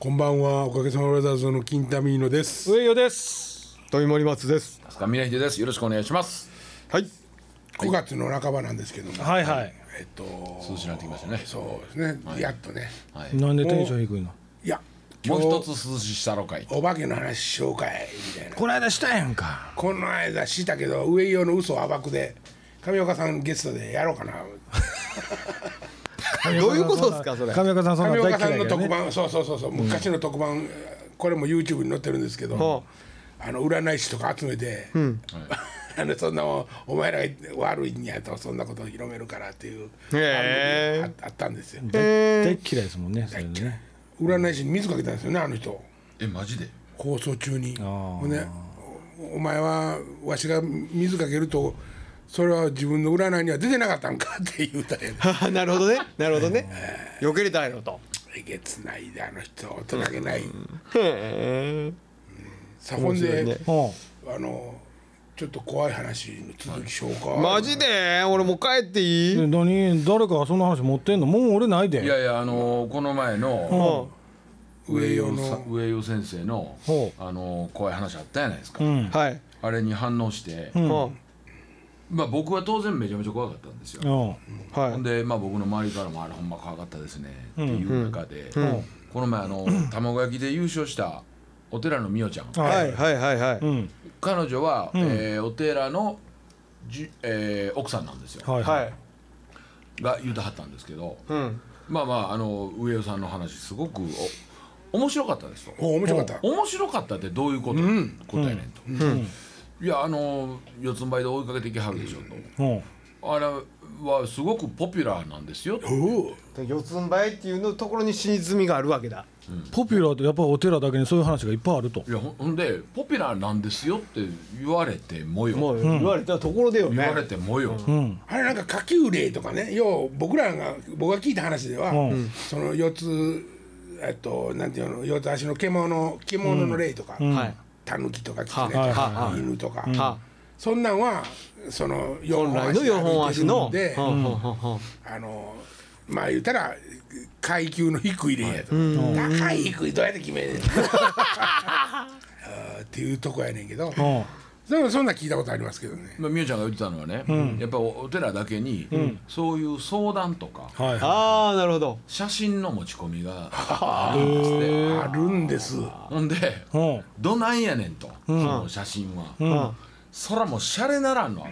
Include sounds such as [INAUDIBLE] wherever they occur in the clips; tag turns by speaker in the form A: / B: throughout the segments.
A: こんばんは。おかげさまブラザーズの金田美乃です。
B: 上与です。
C: 富森松です。
D: 飛鳥峰秀です。よろしくお願いします。
C: はい。
A: 9月の半ばなんですけども、
B: はいはい。
A: えっと
D: 涼しくなってきましたね。
A: そうですね、やっとね。
D: はい。
B: なんでテンション低いの？
A: いや。
D: もう一つ涼ししたろかい
A: お化けの話紹介みたいな。
B: この間したやんか。
A: この間したけど上用の嘘を暴くで上岡さんゲストでやろうかな
C: どういうことですかそれ？
B: 上岡さんそんな大嫌いだよね。
A: 特番、そうそうそうそう昔の特番、これも YouTube に載ってるんですけど、
C: は
A: あの占い師とか集めて、[LAUGHS] あのそんなおお前らが悪いんやとそんなことを広めるからっていうああったんですよ。
B: 大嫌いですもんねそれでね
A: 占い師に水かけたんですよねあの人。
D: えマジで？
A: 放送中に。
B: あー。
A: ほんでおお前はわしが水かけるとそれは自分の占いには出てなかったんかって言うたや [LAUGHS]
C: なるほどね。なるほどね。避けれたんやろと。
A: えげつないであの人大人げない。
C: へえ
A: さほんで、
C: ね
B: うん
A: あのちょっと怖い話の続きしようか、
C: マジで？俺もう帰っていい？
B: で何？誰かその話持ってんの？もう俺ないで。
D: いやいやあのーこの前の上
A: 上与の。
D: 上与先生の
B: ほ
D: あのー怖い話あったじゃないですか、
B: うん。
C: はい。
D: あれに反応して、
B: ん。
C: は
D: まあ僕は当然めちゃめちゃ怖かったんですよ、
B: うん。
C: は
D: ほんでまあ僕の周りからもあれほんま怖かったですねっていう中で、
B: ん。
D: この前あの卵焼きで優勝したお寺のみおちゃん。
C: い。はいはいはいはい。
B: うん。
D: 彼女は、えーお寺のじ、えー奥さんなんですよ、
B: はいはい。
C: はい。
D: が言うてはったんですけど、
C: うん。
D: まあまああの上与さんの話すごくお面白かったですと
A: お面白かった。
D: 面白かったってどういうこと、こと。やねん。と、いやあの四つん這いで追いかけてきはるでしょと、
B: うん。
D: あれはすごくポピュラーなんですよと
A: おう。
C: 四つん這いっていうのところに真実味があるわけだ。
B: ポピュラーってやっぱお寺だけにそういう話がいっぱいあると。
D: いやほんでポピュラーなんですよって言われてもよ。
C: もう言われたところでよね。
D: 言われてもよ、
B: うん。
A: あれなんか下級霊とかね要は僕らが僕が聞いた話では、
B: うん。
A: その四つえっとなんていうの四つ足の獣獣の霊とか、
C: はい
A: タヌキとかキツネと
B: はい
A: か、犬とか、
C: は
A: そんなんはその四
C: 本足の。
A: で、あのまあ言ったら階級の低い霊やと、高い低いどうやって決めんねん。[LAUGHS] あーっていうとこやねんけど、
B: うん
A: でもそんなん聞いたことありますけどね。
D: まあ、ちゃんが言ってたのはね、やっぱおお寺だけに、そういう相談とか
B: はいは
C: ああなるほど。
D: 写真の持ち込みがあるんですって。[LAUGHS]
A: あるんです。
D: ほんで
B: いうん。
D: どないやねんと、その写真は、
C: うん。
D: そらもうシャレならんの。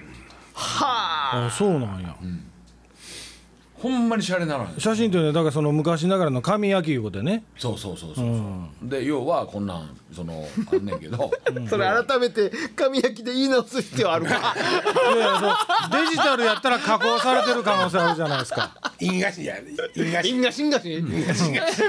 D: あ。る
B: あそうなんや
D: ほんまにシャレならん。
B: 写真っていうのはだからその昔ながらの紙焼きいうことでね。
D: そうそうそうそうそう、で要はこんなんそのあんねんけど、[LAUGHS]
C: それ改めて紙焼きで言い直す必要あるか [LAUGHS]
B: いやいやそうデジタルやったら加工されてる可能性あるじゃないですか。
A: 印菓子や印菓子
C: 因果心がし。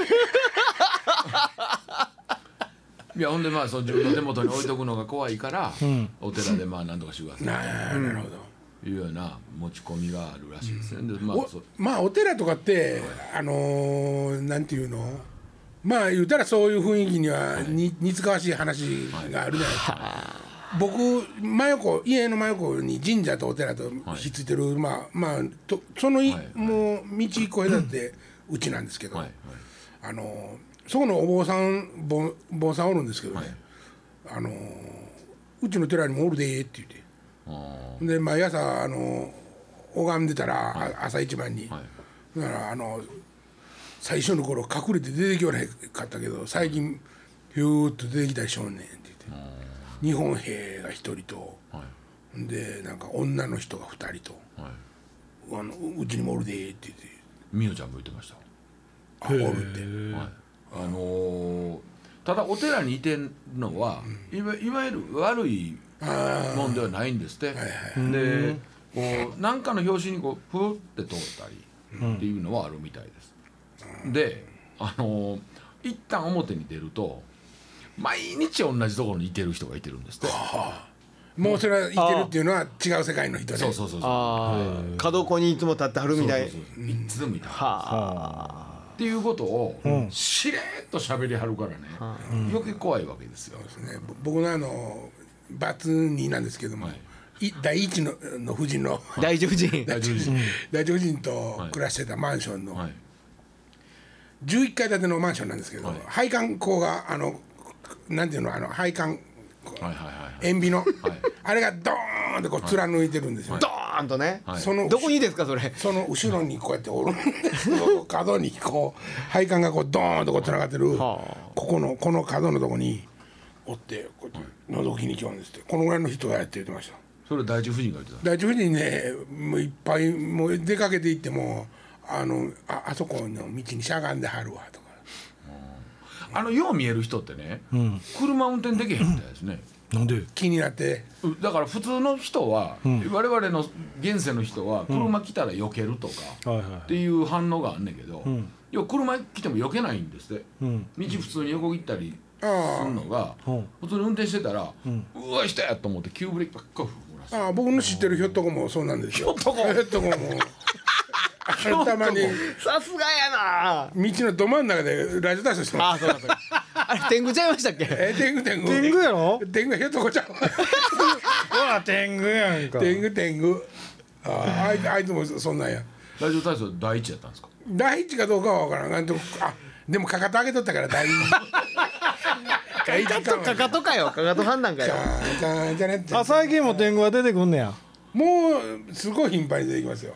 D: いやほんでまあその自分の手元に置いとくのが怖いから、
B: ん。
D: お寺でまあ何とかして。ください
A: なるほど、
D: というような持ち込みがあるらしいですね、でまあ
A: お
D: そ
A: まあお寺とかってあのーなんていうの？まあ言うたらそういう雰囲気にはに似つかわしい話があるじゃないですか、僕真横家の真横に神社とお寺とひっついてる、まあまあとそのい、
D: はい。
A: もう道一個隔ててうちなんですけど、
D: はい。はい。
A: あのーそこのお坊さん坊坊さんおるんですけどね、
D: はい。
A: あのーうちの寺にもおるでって言って。
D: あ
A: で毎朝あの拝んでたら、あ朝一番に、
D: ーはい。
A: だからあの最初の頃隠れて出てきよらへんかったけど最近ひゅーっと出てきたりしょんねんって言って。日本兵が一人と。
D: はい。
A: でなんか女の人が二人と。
D: はい。
A: あのうちにもおるでって言って。
D: みおちゃんも言ってました。
A: あおるって。
D: はい、あのーただお寺にいてんのは、いわいわゆる悪いもんではないんですって、でこう何かの拍子にこうプーって通ったりっていうのはあるみたいです、であのー一旦表に出ると毎日同じところにいてる人がいてるんですって、
A: もうそれはいてるっていうのは違う世界の人ね
D: そうそうそうそう。
C: ああ角っこにいつも立ってはるみたい。
D: そうそうそういつでもいた。
C: は
D: っていうことをしれっと喋りはるからね、余計怖いわけですよ、
A: ですね。ぼ僕のあのバツ2なんですけども、い。第一のの夫人の
C: あ大丈夫人。[LAUGHS]
D: 大丈夫です、
A: 大丈夫人と暮らしてたマンションの、
D: はい。
A: 11階建てのマンションなんですけど、配管工があのなんていうのあの配管
D: はいはいはい
A: 塩ビの、[LAUGHS] あれがドーンってこう貫いてるんですよ、
C: ドーンとね、
D: はい。
A: その
C: どこにですかそれ？
A: その後ろにこうやっておるんです。よ [LAUGHS] 角にこう配管がこうドーンとこうつながってる、
C: は
A: ここのこの角のとこにおってこうやって覗きに来ようんですって。このぐらいの人がやって言ってました。
D: それ第一夫人が言ってた
A: 第一夫人ねもういっぱいもう出かけていってもあのああそこの道にしゃがんではるわとか。
D: あのよう見える人ってね、車運転できへんみたいですね、
B: なんで？
A: 気になって。
D: うだから普通の人は、我々の現世の人は車来たら避けるとか、
B: はいは
D: っていう反応があんねんけど、
B: ん。
D: いや車来ても避けないんですって、
B: うん。
D: 道普通に横切ったり
A: あ
D: するのが、
B: うん。
D: 普通に運転してたら、うわ人やと思って急ブレーキばっか踏むらしい
A: ああ僕の知ってるひょっとこもそうなんですよ。
D: ひょっとこ
A: ひょっとこも。たまに
C: さすがやな。
A: 道のど真ん中でラジオ体操してます。
C: あそうかそうか。あれ天狗ちゃいましたっけ？
A: え天狗天狗。
B: 天狗やろ？
A: 天狗ひょっとこちゃう。
B: うわ天狗やんか。
A: 天狗天狗。あああいあいつもそんなんや。
D: ラジオ体操第一やったんですか？
A: 第一かどうかは分からん。あでもかかと上げとったから第一第一かも
C: かかとかよ。かかと判断かよ。
A: じゃんじゃね。って
B: あ最近も天狗は出てくんねや。
A: もうすごい頻繁に出てきますよ。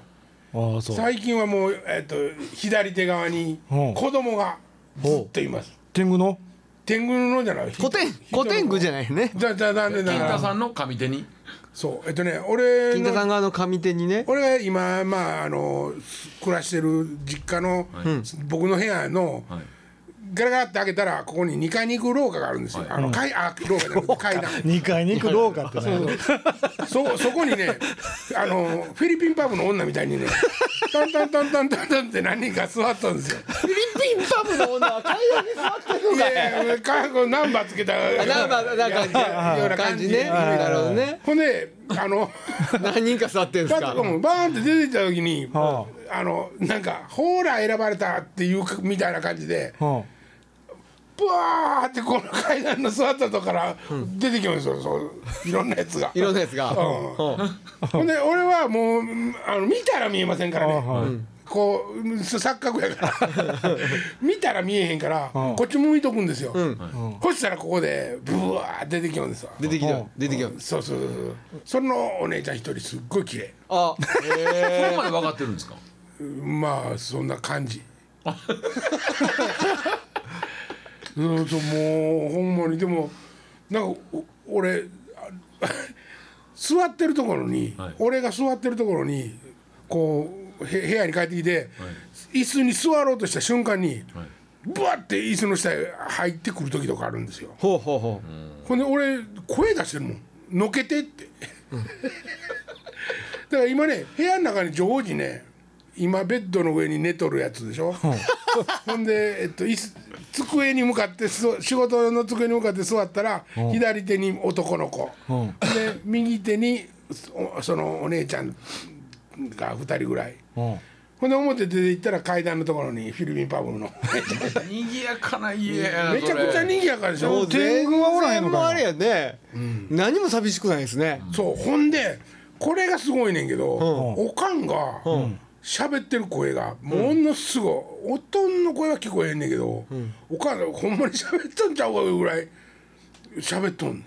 B: ああそう。
A: 最近はもう、えっと左手側に
B: う。ん
A: 子供がずっといます。
B: 天狗の？
A: 天狗のじゃない。
C: 古典古典具じゃないね。
A: じゃじゃなんでだ
D: 金太さんの上手に。
A: そう。えっとね俺
C: 金太さ
A: の
C: ん側の上手にね。
A: 俺が今まああの暮らしてる実家の、僕の部屋の、
D: はい
A: ガラガラって開けたらここに2階に行く廊下があるんですよ、あの階あ廊下じゃなくて階段
B: 2階に行く廊下ってね。
A: そそこにねあのフィリピンパブの女みたいにねタンタンタンタンタンタンって何人か座ったんですよ。
C: フィリピンパブの女は階段に座ってるの
A: い
C: か。い
A: やいやかこうナンバーつけた。
C: あなんかなんか
A: やような
C: 感
A: 感じ
C: じねなるほどね
A: ほんであの
C: 何人か座ってんすか
A: バーンって出てきた時に、
B: は
A: あのなんか「ほら選ばれた」っていうかみたいな感じで
B: うん
A: ブワーってこの階段の座ったとこから出てきますよ、そういろんなやつが。
C: いろんなやつが。
A: うん。ほんで俺はもうあの見たら見えませんからね、
B: はい。
A: こう錯覚やから。[LAUGHS] 見たら見えへんから、こっち向いとくんですよ、そしたらここでブワー出てきようんですわ
C: 出てきた出てきた
A: そう。そうそうそう。そのお姉ちゃん一人すっごい綺麗。
C: あ
D: そこまで分かってるんですか？
A: まあそんな感じ [LAUGHS] もうほんまにでもなんかお俺あ座ってるところに、
D: はい。
A: 俺が座ってるところにこうへ部屋に帰ってきて、椅子に座ろうとした瞬間に、
D: はい。
A: ブワッて椅子の下へ入ってくる時とかあるんですよ。
C: ほうほうほう。
A: ほんで俺声出してるもん「のけて」って、[LAUGHS] だから今ね部屋の中に常時ね今ベッドの上に寝とるやつでしょ、ほんで、えっと、椅子机に向かってす仕事の机に向かって座ったら、左手に男の子、
B: ん。
A: で右手にそそのお姉ちゃんが2人ぐらい。
B: うん。
A: ほんで表出て行ったら階段のところにフィリピンパブの。
D: にぎやかな家やな
A: めちゃくちゃ賑やかでしょ。
B: 天狗はおらへんの
C: あれやね。何も寂しくないですね。
A: そうほんでこれがすごいねんけど、おかんが喋ってる声がものすごい、おとんの声は聞こえへんねんけど、おかんがほんまに喋っとんちゃうかぐらい喋っとんねん。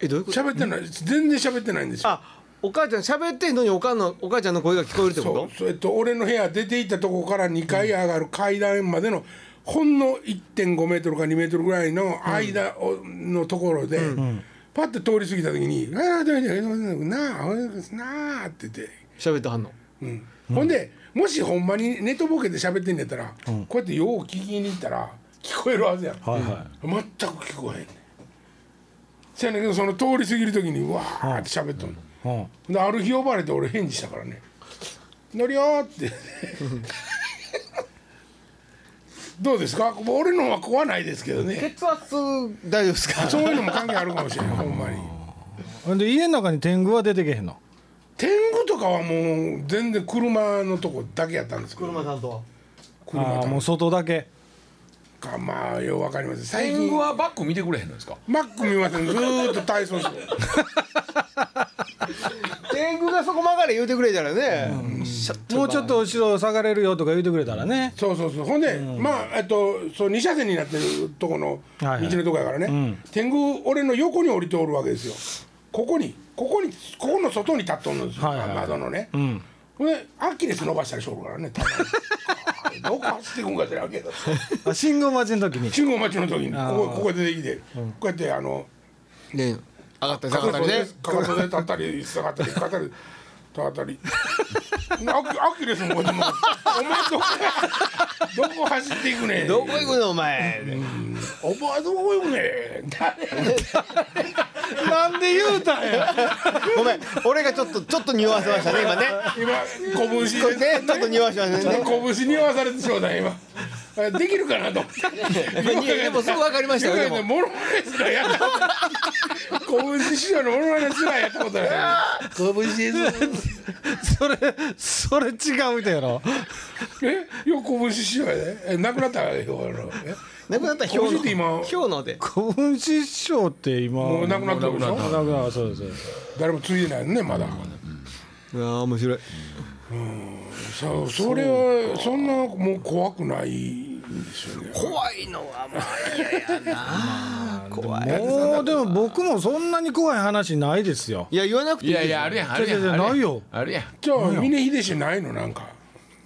C: えどういうこと？
A: 喋ってない全然喋ってないんですよ。
C: あお母ちゃん喋ってんのにおかんのお母ちゃんの声が聞こえるってこ
A: そうそうえっと俺の部屋出て行ったとこから2階上がる階段までのほんの1.5メートルか2メートルぐらいの間をのところで、パッて通り過ぎた時に「ああ大丈夫なあなあ」って言って。
C: と喋ってはんの？
A: うんほんでもしほんまにネトボケで喋ってんねやったら、こうやってよう聞きに行ったら聞こえるはずやん、
B: はいは
A: 全く聞こえへんねん。せやねんけどその通り過ぎる時にわーって喋っとんの、
B: うん
A: である日呼ばれて俺返事したからね「乗りよ」って。[LAUGHS] どうですか？俺のは怖ないですけどね。
C: 血圧大丈夫ですか？
A: そういうのも関係あるかもしれないほんまに。
B: ほんで家の中に天狗は出てけへんの？
A: 天狗とかはもう全然車のとこだけやったんですけど。
C: 車担当。
A: 車と
B: ああもう外だけ。
A: かまあようわかりません最近。
D: 天狗はバック見てくれへんのですか？
A: マック見ません。ずーっと体操して
C: 天 [LAUGHS] 天狗がそこ曲がれ言うてくれたらね、
B: もうちょっと後ろ下がれるよとか言ってくれたらね。
A: そうそうそう。ほんで、まあえっとそう2車線になってるとこの道
B: はいはい。
A: のとこやからね、天狗俺の横に降りておるわけですよ。ここにここにここの外に立っとるんですよ、
B: はいはい。はい
A: 窓のね、
B: ん。
A: ほんでアキレス伸ばしたりしょるからね [LAUGHS] どこ走っていくんか知らんけど。
B: あ信号待ちの時に。
A: 信号待ちの時にここここ出てきて、こうやってあの
C: ね上がったり下がったりね。
A: かかとで立ったり下がったりかかったり立ったり。アキレスもこうやってもうお前どこどこ走っていくねん。
C: どこ行くのお前、
A: お前どこ行くね
B: なんで言うたんや。
C: ごめん。俺がちょっとちょっと匂わせましたね今ね。
A: 今拳
C: ね。ちょっと匂わせましたね。
A: 拳に合わされてしまった今。あできるかなと。思って
C: にでもすぐ分かりましたよでも。
A: モノマネすらやった。ことない拳師匠のモノマネすらやったことない拳です
B: それそれ違うみたいやろ。
A: え？よ拳師匠やでえ亡くなったよあの。え？
C: なくなったら氷
A: 拳って今
C: の氷ので。
B: 古文師匠って今。
A: もう亡くなったでしょ
D: もう亡く
B: なくなそうですそう。です
A: 誰もついてないのねまだ。
C: うわー面白い
A: そうそれはそんなもう怖くないですよね。
C: 怖いのはまあ嫌やな。[LAUGHS] 怖い。
B: もうでも僕もそんなに怖い話ないですよ。
C: いや言わなくていいです
D: いやいやあるやんあるやん
B: ないよ。
D: あるやん。
A: じゃあ峰秀氏ないのなんか？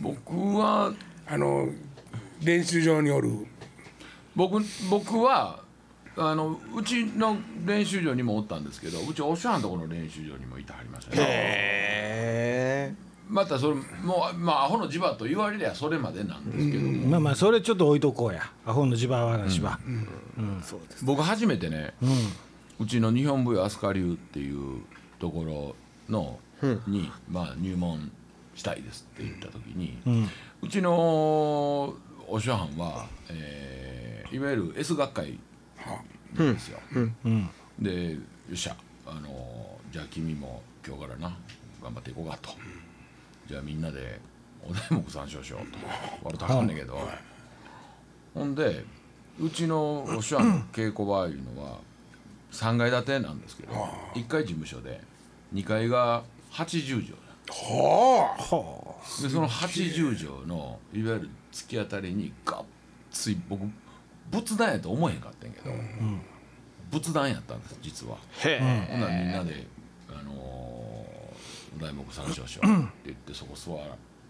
D: 僕は
A: あの練習場におる。
D: 僕僕はあのうちの練習場にもおったんですけどうちお師匠のところの練習場にもいてはりましたね。
C: へ
D: またそれもうまあアホの磁場と言われりゃそれまでなんですけども、
B: まあまあそれちょっと置いとこうや。アホの地場話は、
C: えそうです
D: 僕初めてね、うちの日本舞踊飛鳥流っていうところの、に、まあ、入門したいですって言った時に、うちのお師匠はんは、えーいわゆる S 学会なんですよ。でよっしゃあのじゃあ君も今日からな頑張っていこうかと、じゃあみんなでお題目参照しようと。割とあかんねんけど、ほんでうちのお師匠の稽古場いうのは3階建てなんですけど1階事務所で2階が80畳
A: は
D: でその80畳のいわゆる突き当たりにがっつい僕仏壇やと思えへんかったんやけど、仏壇やったんです実は。
C: へえ。
D: ほんならみんなで、あの題目参照しようって言ってそこ座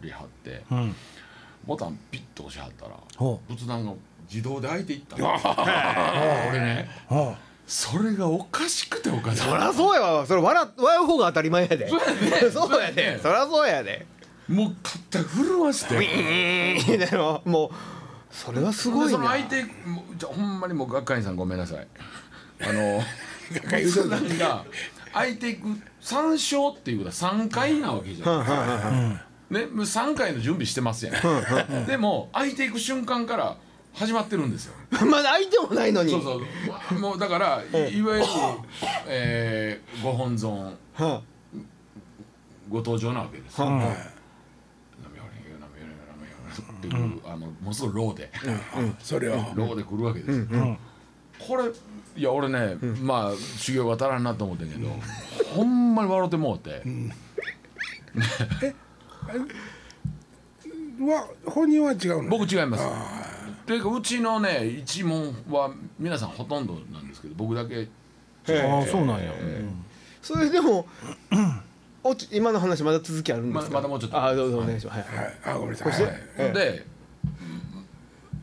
D: りはって、
B: ん
D: ボタンピッと押しはったら
B: ほ
D: 仏壇が自動で開いていったの。俺ね
B: は
D: それがおかしくておかしく
C: そりゃそうやわ。それ笑笑う方が当たり前やで。そうやでそりゃそうやで。
D: てもう肩震わして。
C: うんでももうそれはすごいな。
D: でその相手じゃほんまにもう学会員さんごめんなさい。あの仏壇が開いていく3章っていうことは3回なわけじゃん。ね、もう3回の準備してますやん。でも開いていく瞬間から始まってるんですよ。[LAUGHS]
C: まだ相手もないのに。
D: そうそう。もうだからいいわゆる、えーご本尊
C: は
D: ご登場なわけですよ。
C: は
D: なめよれなめよれなめよれっていう、あのものすごいローで、
A: それを
D: ローで来るわけですよ。これいや俺ね、まあ修行が足らんなと思ってんけど、ほんまに笑ってもうて、
A: は本人は違うの
D: 僕違います。っていうかうちのね一門は皆さんほとんどなんですけど僕だけ。
B: ああそうなんや、
C: それでもおち今の話まだ続きあるんですか？
D: ままだもうちょっと。
C: あどうぞお願いします。はい。
A: はい。あごめんなさい。はい。
C: ええ。
D: で、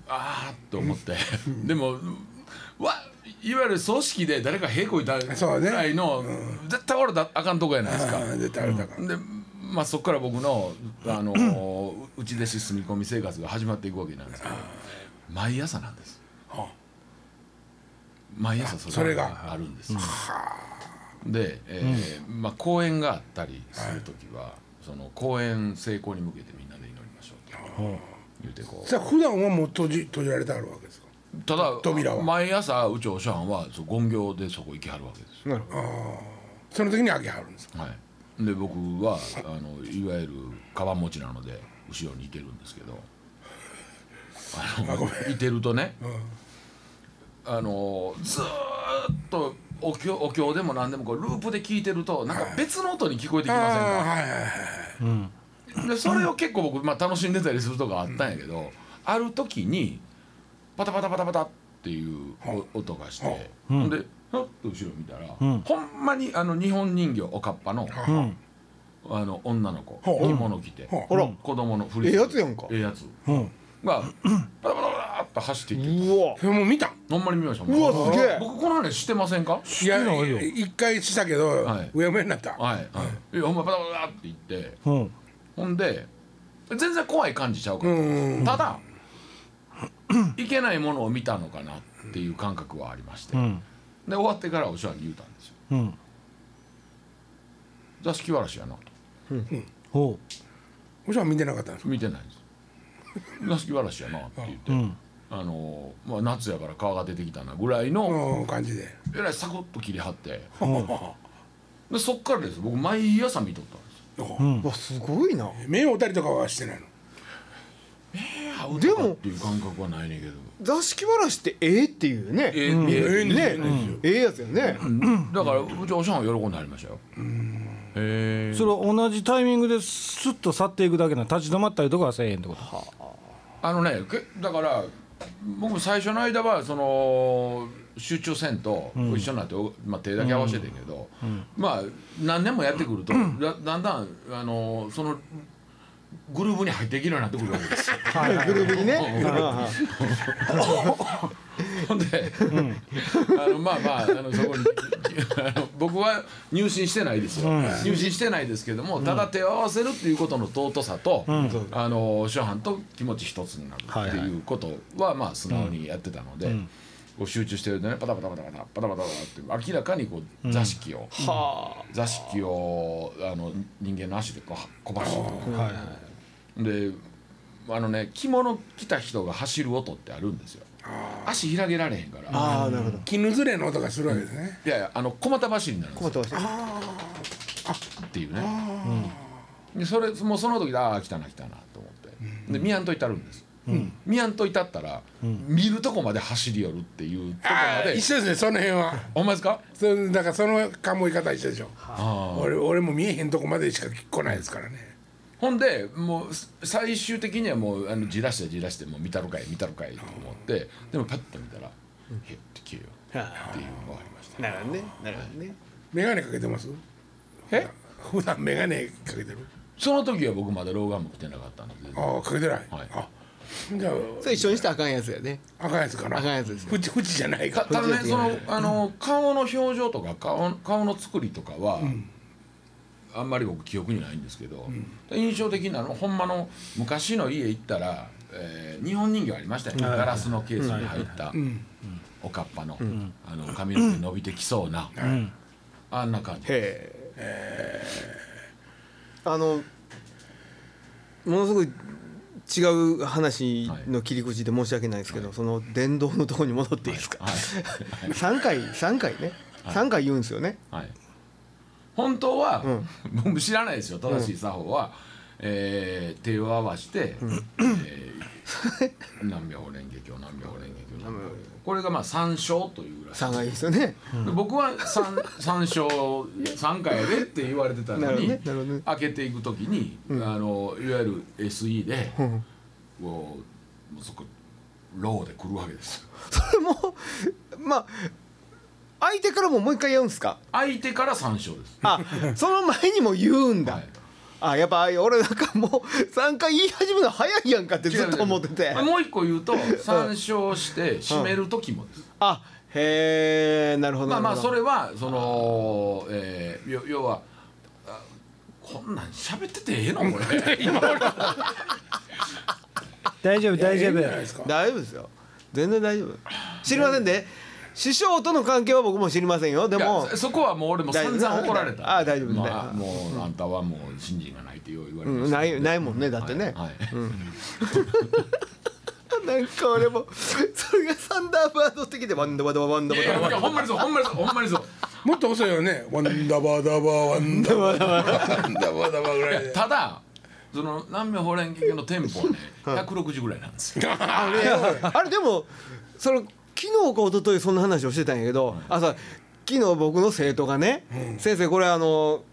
D: ああと思って。[LAUGHS] でもわいわゆる組織で誰かへこいたぐらいの、絶対俺だあかんとこやないですか。
A: 絶対あれだから
D: でまあそこから僕の、あのー [CLEARS THROAT] 内弟子住み込み生活が始まっていくわけなんですけど毎朝なんです。
A: は
D: 毎朝それがあるんです。で、えーまあ、公演があったりする時は、その公演成功に向けてみんなで祈りましょうと言うてこう。
A: さあ普段はもう閉じ閉じられてあるわけ？
D: ただ
A: 扉は。
D: 毎朝うちお師匠はそう権行でそこ行きはるわけです
C: なるほど。
A: その時に開けはるんですか？
D: はい、で僕はあのいわゆるカバン持ちなので後ろにいてるんですけど。[LAUGHS] あのいてるとね、あのずーっとお経お経でも何でもこうループで聞いてるとなんか別の音に聞こえてき
A: あ
D: ませんか、
A: あはいはい
D: でそれを結構僕、まあ、楽しんでたりするとこあったんやけど、ある時にパタパタパタパタっていうお音がして、
B: うん。
D: でふっと後ろ見たら、
B: うん。
D: ほんまにあの日本人形おかっぱの
B: うん。
D: あの女の子着物着て
A: ほ
C: ほら。
D: 子供のフ
C: ええやつやんか。
D: ええやつ。
B: うん。
D: がパタパタパタっと走っていって
C: うわ。
A: それもう見た？
D: ほんまに見ました
C: うわすげえ。
D: 僕この話してませんか？
A: いや一回したけど、
D: はい。う
A: やむやになった、
D: はい、はい、い。やほんまパタパタパタって言って。
B: うん。
D: ほんで全然怖い感じちゃうか
A: う
D: ら、
A: ん。
D: ただいけないものを見たのかなっていう感覚はありまして、
B: うん。
D: で終わってからお師匠に言うたんですよ。
B: うん。
D: 座敷わらしやなと。
B: ほ
A: もちろん見てなかったんです
D: 見てないんです。座敷わらしやなって言って、
B: ううん。
D: あのまあ、夏やから皮が出てきたなぐらいの、
A: うん感じで。
D: えらいサクッと切り張って。
B: うん。
D: でそっからです。僕毎朝見とったんですよ。
B: うん。
C: すごいな。
A: 目を打たりとかはしてないの？
C: でも
D: でもっていう感覚はないねんけど。
C: 座敷わらしってええっていうね。
D: ええ
B: うん。
D: ええ
A: ええんですよ。
C: ね
A: ええ
C: やつやね。
D: だからうちおしゃんは喜んでありましたよ。へえ。
B: それは同じタイミングでスッと去っていくだけな立ち止まったりとかはせえへんってこと？
D: あ。のねけだから僕最初の間はその集中せんと一緒になって、おまあ、手だけ合わせてんけど、まあ何年もやってくると、だだんだんあのそのグループに入っていけるようになってくるわけですよ。
C: グループにね。
D: ほんで、あのまあまああのそこにあの僕は入信してないですよ、入信してないですけどもただ手を合わせるっていうことの尊さと、あの諸藩と気持ち一つになるっていうことはまあ素直にやってたので。こう集中してるとねパタパタパタパタパタパタパタって明らかにこう座敷を、
C: は
D: 座敷をあの人間の足でこうこばして
B: はいはい
D: であのね着物着た人が走る音ってあるんですよ。足開けられへんから。
C: あああなるほど。
A: 絹ずれの音がするわけですね、
D: いやいやあの小股走りになるんですよ。
C: 困ってました
D: っていうね。でそれもうその時でああ来たな来たなと思って。で見やんといたるんです。見やんといたったら見るとこまで走り寄るっていうとこ
A: ああ
D: まで
A: 一緒ですねその辺は。
D: ほんまですか？
A: それだからその考え方一緒でしょ。
D: ああ
A: 俺俺も見えへんとこまでしか来ないですからね
D: ほんでもう最終的にはもうあのじらしてじらしてもう見たろかい見たろかいと思ってでもパッと見たら「へって消えよ」っていうのがありました。
C: なるほどね。なるほどね。
A: 眼鏡かけてます？
D: え？
A: 普段眼鏡かけてる？
D: その時は僕まだ老眼も来てなかったんで。
A: ああかけてない、
D: はい。
A: あじゃ
C: それ一緒にしたらあかんやつやね。
A: ああかんやつかな。
C: あかんやつですよ。
A: 縁縁じゃないか。
D: たただねそのあの顔の表情とか顔顔の作りとかは、あんまり僕記憶にないんですけど、印象的なのほんまの昔の家行ったら、えー日本人形ありましたよね、ガラスのケースに入った、おかっぱの,、あの髪の毛伸びてきそうな、あんな感じ。
C: へえあのものすごい違う話の切り口で申し訳ないですけど、その電動のところに戻っていいですか、
D: はい。[LAUGHS]
C: 三回三回ね。三回言うんですよね。
D: はい、本当は、
C: うん。
D: 僕知らないですよ正しい作法は、えー手を合わせて、えー [LAUGHS] 南明蓮華経南明蓮華経南明蓮華経。これがまあ三章というらしい。
C: 三回ですよね。
D: で僕は三三章三回やでって言われてたのに、
C: ねね。
D: 開けていくときに、あのいわゆる SE で、
C: ん。
D: こうそこローで来るわけですよ。
C: それもまあ相手からももう一回言うんですか？
D: 相手から三章です。
C: あその前にも言うんだ、
D: はい。
C: あやっぱ俺なんかもう3回言い始めるの早いやんかってずっと思ってて。
D: もう一個言うと参照して締める時もです、
C: あへえなるほど
D: まあまあそ
C: れ
D: れはその、えー、よ要はあこんなん喋っててええの？これ。今俺
B: 大丈夫大丈夫。
A: ええんじゃないですか。
C: 大丈夫ですよ。全然大丈夫。知りませんで？師匠との関係は僕も知りませんよ。で
D: いや
C: も
D: そそこはもう俺も散々怒られた。
C: あ大丈夫
D: ま
C: 大丈夫
D: もうあんたはもう信心がないってよう言われま
C: うんないないもんねだってね、
D: はいはい。[LAUGHS]
C: なんか俺もそれがサンダーバード的でワンダバダバワンダバダバ
D: やいやほんまにそうほんまにそうほんまにそう。
A: もっと遅いよね。ワンダバダバワンダバダバワンダバダバぐらいで。
D: ただその南明法蓮華経のテンポはね [LAUGHS] 160ぐらいなんですよ。[LAUGHS]
C: あれでもその昨日か一昨日そんな話をしてたんやけど、あさ昨日僕の生徒がね、先生これあの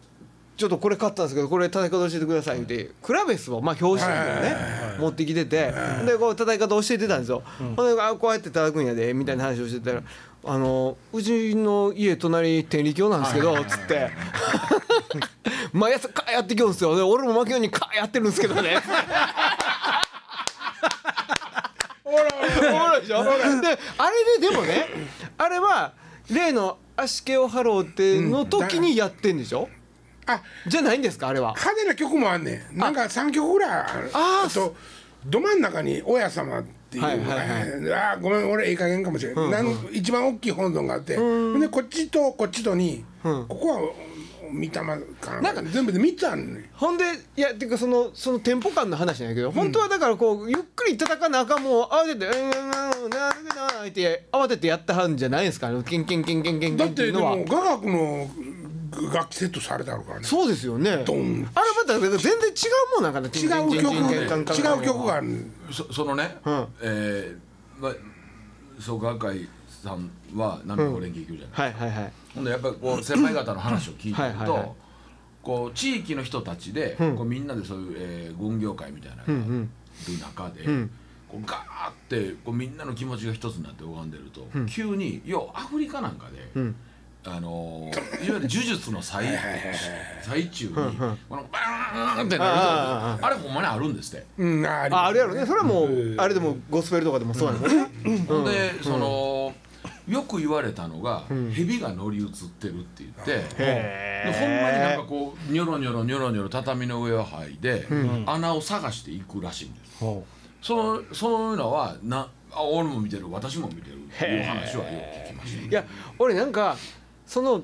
C: ちょっとこれ買ったんですけどこれ叩き方教えてくださいってクラベスをまあ表紙なんだよね持ってきててでこう叩き方教えてたんですよ、ほんであこうやって叩くんやでみたいな話をしてたら「あのうちの家隣天理教なんですけど」つって「[LAUGHS] 毎朝カーやってきよんですよ。で俺も負けようにカーやってるんですけどね」[LAUGHS]
A: ほらほら
C: おもろいでしょであれででもねあれは例の足毛をハローっての時にやってんでしょ、
A: あ
C: じゃないんですかあれは
A: 派手な曲もあんねんなんか3曲ぐらいある
C: あー
A: とど真ん中に「親様」っていう、
C: はいはいはい
A: あーごめん俺ええ加減かもしれない、うん、なん一番大きい本尊があってほんでこっちとこっちとに、うんここは御霊かなんか全部で3つあるね。ん
C: ほんでいやっていうかそのそのテンポ感の話なんやけど、本当はだからこうゆっくり叩かなあかんもう慌てて「うんうんうんなるな」って慌ててやったはんじゃないんですかねキンキンキンキンキンキンって
A: だってで
C: いうのは
A: も雅楽の楽器セットされてあるからね
C: そうですよねあれまた全然違うもんなんかな
A: 違う曲違う曲がある
D: そそのね、
C: うん
D: えーまあ創価学会さんは波の連携教じゃない、
C: はいはいはい。
D: ほんでやっぱりこう先輩方の話を聞いてるとこう地域の人たちで、こうみんなでそういう、えー、軍業会みたいなのが
C: ん。
D: いる中で、
C: ん。
D: こうガーってこうみんなの気持ちが一つになって拝んでると、急に要はアフリカなんかで、
C: ん。
D: あのーいわゆる呪術の最最中にこのバーンってなる
C: あ
D: とあれほんまにあるんですって。
A: うんあり
C: ああるやろね。それはもうあれでもゴスペルとかでもそうやもんね。
D: ほんでそのよく言われたのが蛇が乗り移ってるって言ってほんまになんかこうニョロニョロニョロニョロ畳の上を剥いで穴を探していくらしいんです。
C: ほ
D: そのそういうのはなあ俺も見てる私も見てるっていう話はよく聞きました
C: いや俺なんかその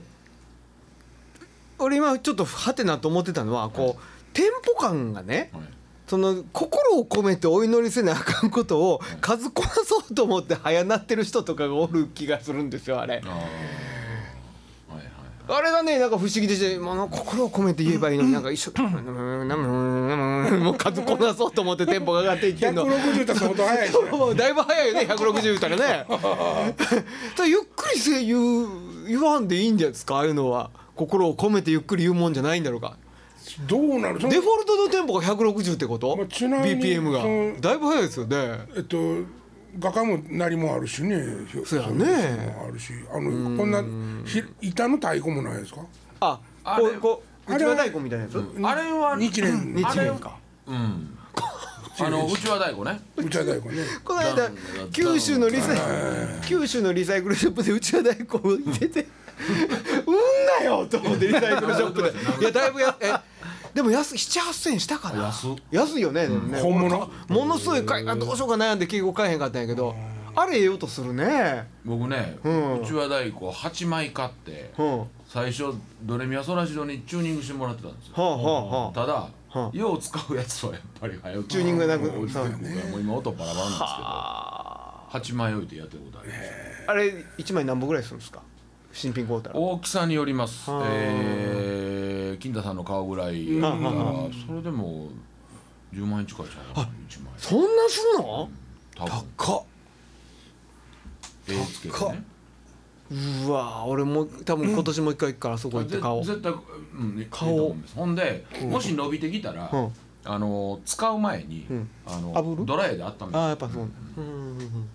C: 俺今ちょっとハテナと思ってたのはこうテンポ感がね
D: はい
C: その心を込めてお祈りせなあかんことを数こなそうと思って早なってる人とかがおる気がするんですよあれ。
D: あ
C: れがねなんか不思議でして、まあ心を込めて言えばいいのになんか一生懸命もう数こなそうと思ってテンポが上がっていってんの
A: 160って相当早いし
C: だいぶ早いよね160言ったらねゆっくりせ言う言わんでいいんですかああいうのは心を込めてゆっくり言うもんじゃないんだろうか
A: どうなる？
C: デフォルトのテンポが160ってこと、
A: まあちなみに
C: BPM が。だいぶ早いですよね。
A: えっと画家もなりもあるしね。
C: そうやね。
A: あるし。あのこんなひ板の太鼓もないですか？
C: あ
D: あれ
C: こうこう
A: あれは
C: 内輪太鼓みたいなやつ、
D: あれは
A: 日蓮
C: 日
D: あれ
C: 蓮か。
D: うん。あのうちわ太鼓ね。
A: うちは太鼓ね。
C: この間九州のリサイ九州のリサイクルショップでうちわ太鼓を入れてうんなよと思ってリサイクルショップで。[LAUGHS] いやだいぶやえでも安7,8,000円したかな。
D: 安
C: いよね,、でもね。
A: 本物？
C: ものすごい買いあどうしようか悩んで結構買えへんかったんやけど。あれええよとするね。
D: 僕ね
C: うん。
D: うちわ太鼓8枚買って
C: うん。は
D: 最初ドレミアソラシドにチューニングしてもらってたんですよ。
C: あはあはあ。
D: ただ、
C: は
D: よう使うやつはやっぱり早く。
C: チューニングがなく
D: もう
C: そう [LAUGHS]
D: 僕はもう今音バラバラなんです
C: あ
D: けど8枚置いてやってることあります
C: あれ1枚何本ぐらいするんですか？新品買うたら。
D: 大きさによります。
C: はあ。
D: えー金田さんの顔ぐらいだから
C: はあは
D: それでも10万円近いじゃん1枚
C: そんなすんの？
D: 多分。
C: 高っ。
D: 絵つけて
C: 高っ。
D: ね
C: うわ俺も多分今年もう一回行くからそこ行って買おう
D: ぜ絶対、うん、ね
C: 顔。
D: ほんで、もし伸びてきたら、
C: うん。
D: あの使う前に、
C: ん。
D: あのドライヤーで温めて
C: ああやっぱそう。うん。うん。うん。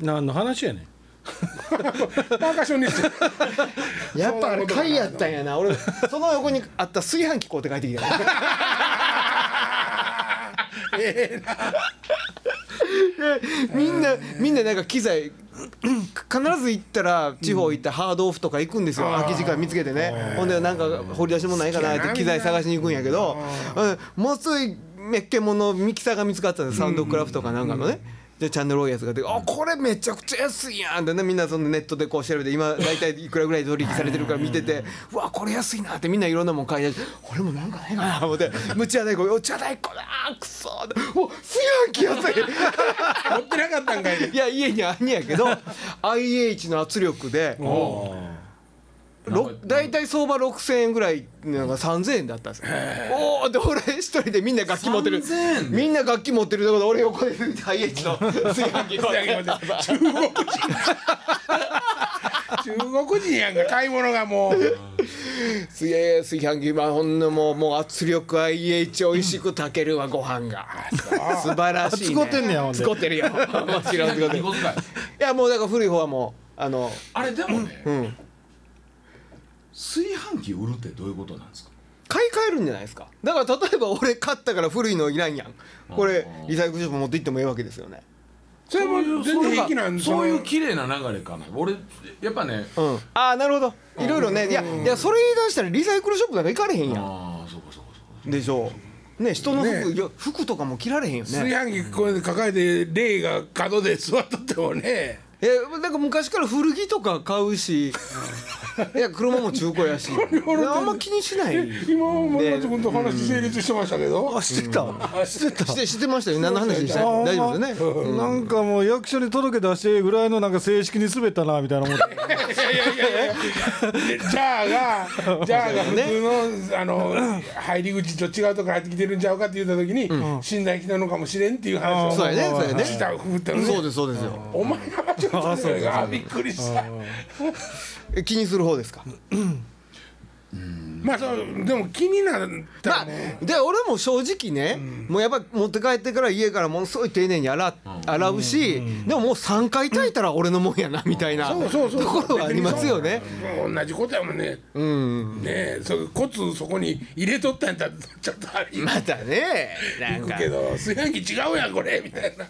B: 何の話やねん [LAUGHS]
A: パーカッション [LAUGHS]
C: やっぱあれ貝やったんやな。俺その横にあった炊飯器買うて帰ってきた。[LAUGHS]
A: ええな。
C: みんなみんななんか機材必ず行ったら地方行ったらハードオフとか行くんですよ、空き時間見つけてね。ほんでなんか掘り出し物ないかなって機材探しに行くんやけど、うん、もうすごいめっけものミキサーが見つかったんですサウンドクラフトかなんかのね。でチャンネル多いやつが出て「あこれめちゃくちゃ安いやん」ってねみんなそのネットでこう調べて今 [LAUGHS] 大体いくらぐらいで取引されてるから見てて「うわこれ安いな」ってみんないろんなもん買い出して「俺もなんかないかな」思って「むちゃ太鼓お茶太鼓だくそー」お炊飯器安い」[LAUGHS]
A: 持ってなかったんかい。[LAUGHS]
C: いや家にあんねやけど IH の圧力でろ大体相場6,000円ぐらいなんか3,000円だったんですよ。おおで俺一人でみんな楽器持ってる。
D: 3000円？
C: みんな楽器持ってるところで俺横で IH の炊飯器
A: 中国人中国国人やんか買い物がもう。
C: いやいや炊飯器はほんのもうもう圧力 IH 美味しく炊けるわご飯が。素晴らしい、ね、
B: 使ってんねやほんで。
C: 使ってるよ。もちろん使ってるいやもうだから古い方はもうあの
D: あれでもね、
C: うん
D: 炊飯器売るってどういうことなんですか？
C: 買い替えるんじゃないですか。だから例えば俺買ったから古いのいらんやん。これ
D: うん
C: リサイクルショップ持って行ってもええわけですよね。
A: それも全然平気なん
D: そういう綺麗な流れかな。俺やっぱね
C: うんああなるほど。いろいろね。いやいやそれ言い出したらリサイクルショップなんか行かれへんやん。
D: ああそうかそうかそうか。
C: でしょ。うね人の服、
A: ね。
C: いや服とかも着られへんよ
A: 炊
C: ね
A: 飯器これで抱えて霊が角で座っとってもね
C: えなんか昔から古着とか買うし。[LAUGHS] いや車も中古やし。あんま気にしない。
A: 今森松君と話成立してましたけど、
B: あ知ってた？
C: して知ってましたよ。何の話でした？
B: あ
C: 大丈夫ですよね。
B: なんかもう役所に届け出してぐらいのなんか正式に滑ったなみたいな思って。
A: でジャーがジャーが普通のあの入り口と違うとこ入ってきてるんちゃうかって言った時に死ん。だ来たのかもしれんっていう話を
C: そうやねそうやね。そうですそうですよ。
A: お前がったんだよあびっくりした。
C: え気にする方ですか？
A: まあそうでも気になった
C: まあで俺も正直ね、もうやっぱ持って帰ってから家からものすごい丁寧に洗洗うし、でももう3回炊いたら俺のもんやなみたいな。
A: そうそうそう。
C: ところはありますよね。
A: 同じことやもんね。
C: うん、
A: ねえそうコツそこに入れとったんやったらちょっとあり
C: またねなんか。
A: 行くけど炊飯器違うやんこれみたいな。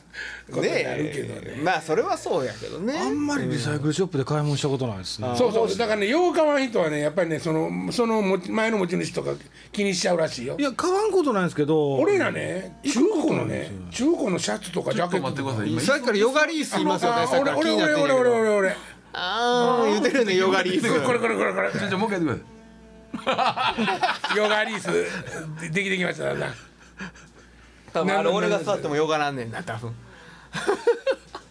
A: ことになるけどね。
C: ねまあそれはそうやけどね。
B: あんまりリサイクルショップで買い物したことないですね。
A: そうそう。だからねよう買わん人はねやっぱりねそのその持ち前の持ち主とか気にしちゃうらしいよ
B: いや買わんことないんですけど
A: 俺らね中古のね中古のシャツとかジ
D: ちょっと
A: ャケットとか
D: 待ってください今
C: さっきからヨガリース言いますよね。
A: 俺俺俺俺俺
C: ど。
A: 俺俺
C: ああ言ってるねヨガリース。[LAUGHS]
A: これこれこれこれ
D: じゃあじゃあもう一回やってください
A: ヨガリースでできてきましただんだん
C: 多分あれ俺が座ってもヨガなんねんな多分。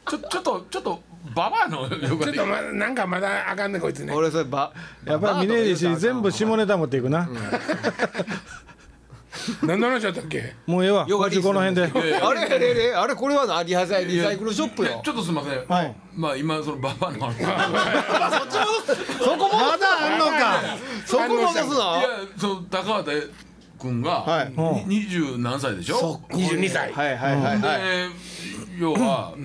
D: ちょちょっとちょっとババアのヨガで。
A: ちょっとまなんかまだあかんねこいつね。
C: 俺それば。
B: やっぱり峰岸全部下ネタ持っていくな。[LAUGHS]
A: 何の話だったっけ？
B: もうええわ。
C: ヨガリース
B: この辺で。
C: あれあれあれあれこれはなリハサイリサイクルショップよ。
D: ち。ょっとすみません、
B: はい。
D: まあ今そのババアの話。[LAUGHS] いや
C: そこも
B: まだあんのか。
C: そこ戻すの？
D: その高畑君が
C: はい。
D: に二十何歳でしょ
A: ？22歳。
C: はいはいはいはい。
D: で要は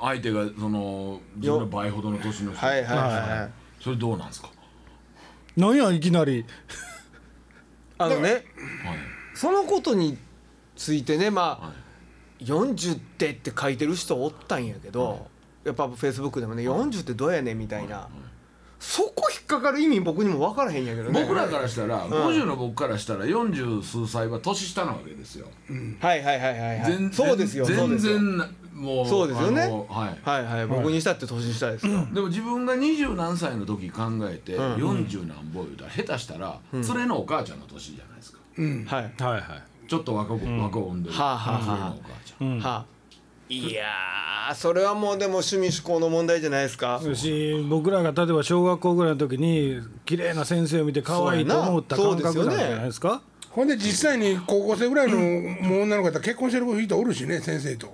D: 相手がその自分の倍ほどの年の人。
C: はいはいはいはい。
D: それどうなんですか？
B: なんやいきなり。[LAUGHS]
C: あのね
D: はい。
C: そのことについてねまあ、
D: はい。
C: 40ってって書いてる人おったんやけど、やっぱフェイスブックでもね40ってどうやねんみたいな、そこ引っかかる意味僕にも分からへんやけどね。
D: 僕らからしたら50の僕からしたら40数歳は年下なわけですよ。
C: はいはいはいはい、はい、
D: 全
C: そうですよ
D: 全然もう
C: そうですよね。
D: はい。
C: はいはい。僕にしたって年下ですよ、
D: でも自分が二十何歳の時考えて
C: うん。
D: 40何ぼ言うたら下手したら連れのお母ちゃんの年じゃないですか。
A: うん。
C: はい。
B: はいはい。
D: ちょっと若く若を産んでる
C: はあはあはあ。
D: 連れのお母ちゃん。
B: うん。
C: はあいやーそれはもうでも趣味思考の問題じゃないですか。
B: し僕らが例えば小学校ぐらいの時に綺麗な先生を見て可愛いと思った感覚なんじゃないですか？
A: ほんで実際に高校生ぐらいのもう女の子やったら結婚してる人おるしね先生と。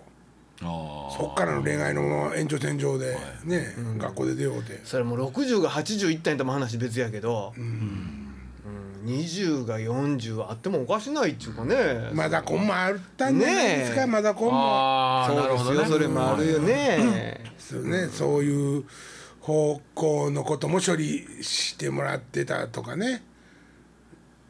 D: あ
A: そっからの恋愛の延長線上でね、学校で出ようて。
C: それもう60が80いったんやったら話別やけど、うん20が40あってもおかしないっちゅうかね。
A: まだこんもあったんじゃないですか、
C: ねえ。
A: まだこんも。
D: あー
C: そうですよ、それもあるよね、
A: そうねそういう方向のことも処理してもらってたとかね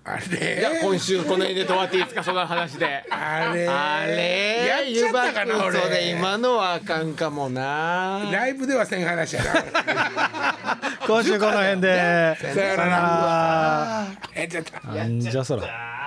A: あれ。
C: いや今週この辺で止まっていいですかその話で。
A: あれ。
C: あれ
A: やっちゃったかな
C: 湯葉君それ
A: 俺
C: 今のはあかんかもな。
A: ライブではせん話やな。
B: 今週この辺で。
A: さよなら。
B: あ
A: やっちゃった。
B: ーなんじゃそら